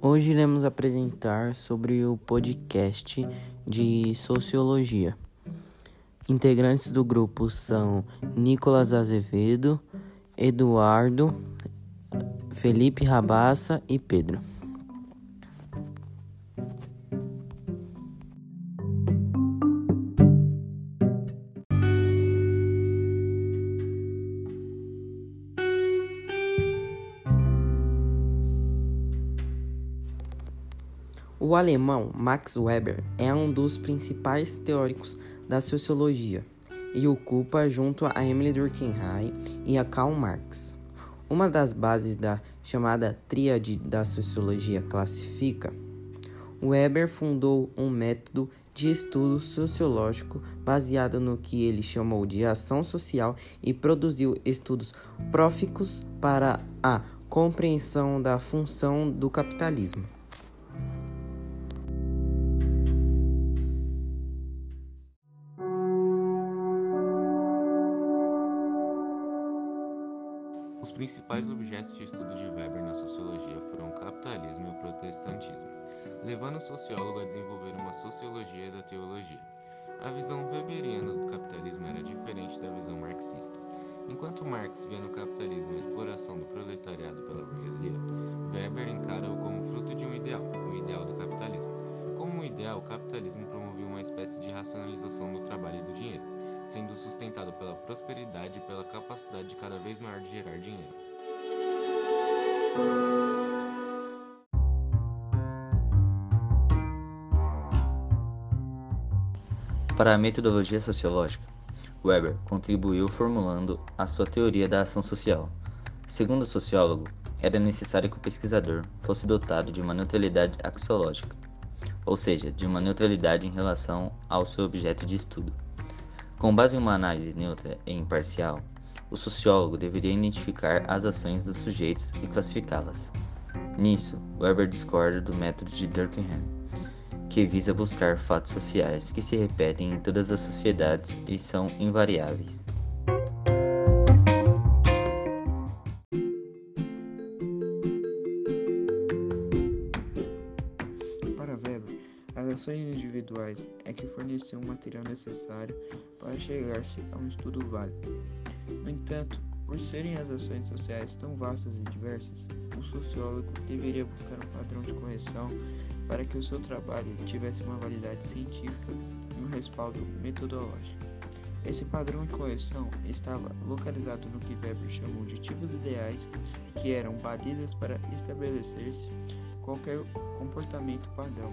Hoje iremos apresentar sobre o podcast de Sociologia. Integrantes do grupo são Nicolas Azevedo, Eduardo, Felipe Rabassa e Pedro. O alemão Max Weber é um dos principais teóricos da sociologia e ocupa junto a Emily Durkheim e a Karl Marx. Uma das bases da chamada tríade da sociologia classifica. Weber fundou um método de estudo sociológico baseado no que ele chamou de ação social e produziu estudos próficos para a compreensão da função do capitalismo. Os principais objetos de estudo de Weber na sociologia foram o capitalismo e o protestantismo, levando o sociólogo a desenvolver uma sociologia da teologia. A visão weberiana do capitalismo era diferente da visão marxista. Enquanto Marx via no capitalismo a exploração do proletariado pela burguesia, Weber encara-o como fruto de um ideal, o ideal do capitalismo. Como ideal, o capitalismo promovia uma espécie de racionalização do trabalho e do dinheiro sendo sustentado pela prosperidade e pela capacidade cada vez maior de gerar dinheiro. Para a metodologia sociológica, Weber contribuiu formulando a sua teoria da ação social. Segundo o sociólogo, era necessário que o pesquisador fosse dotado de uma neutralidade axiológica, ou seja, de uma neutralidade em relação ao seu objeto de estudo. Com base em uma análise neutra e imparcial, o sociólogo deveria identificar as ações dos sujeitos e classificá-las. Nisso, Weber discorda do método de Durkheim, que visa buscar fatos sociais que se repetem em todas as sociedades e são invariáveis. Ações individuais é que forneciam o material necessário para chegar-se a um estudo válido. No entanto, por serem as ações sociais tão vastas e diversas, o sociólogo deveria buscar um padrão de correção para que o seu trabalho tivesse uma validade científica e um respaldo metodológico. Esse padrão de correção estava localizado no que Weber chamou de tipos ideais, que eram balizas para estabelecer-se qualquer comportamento padrão.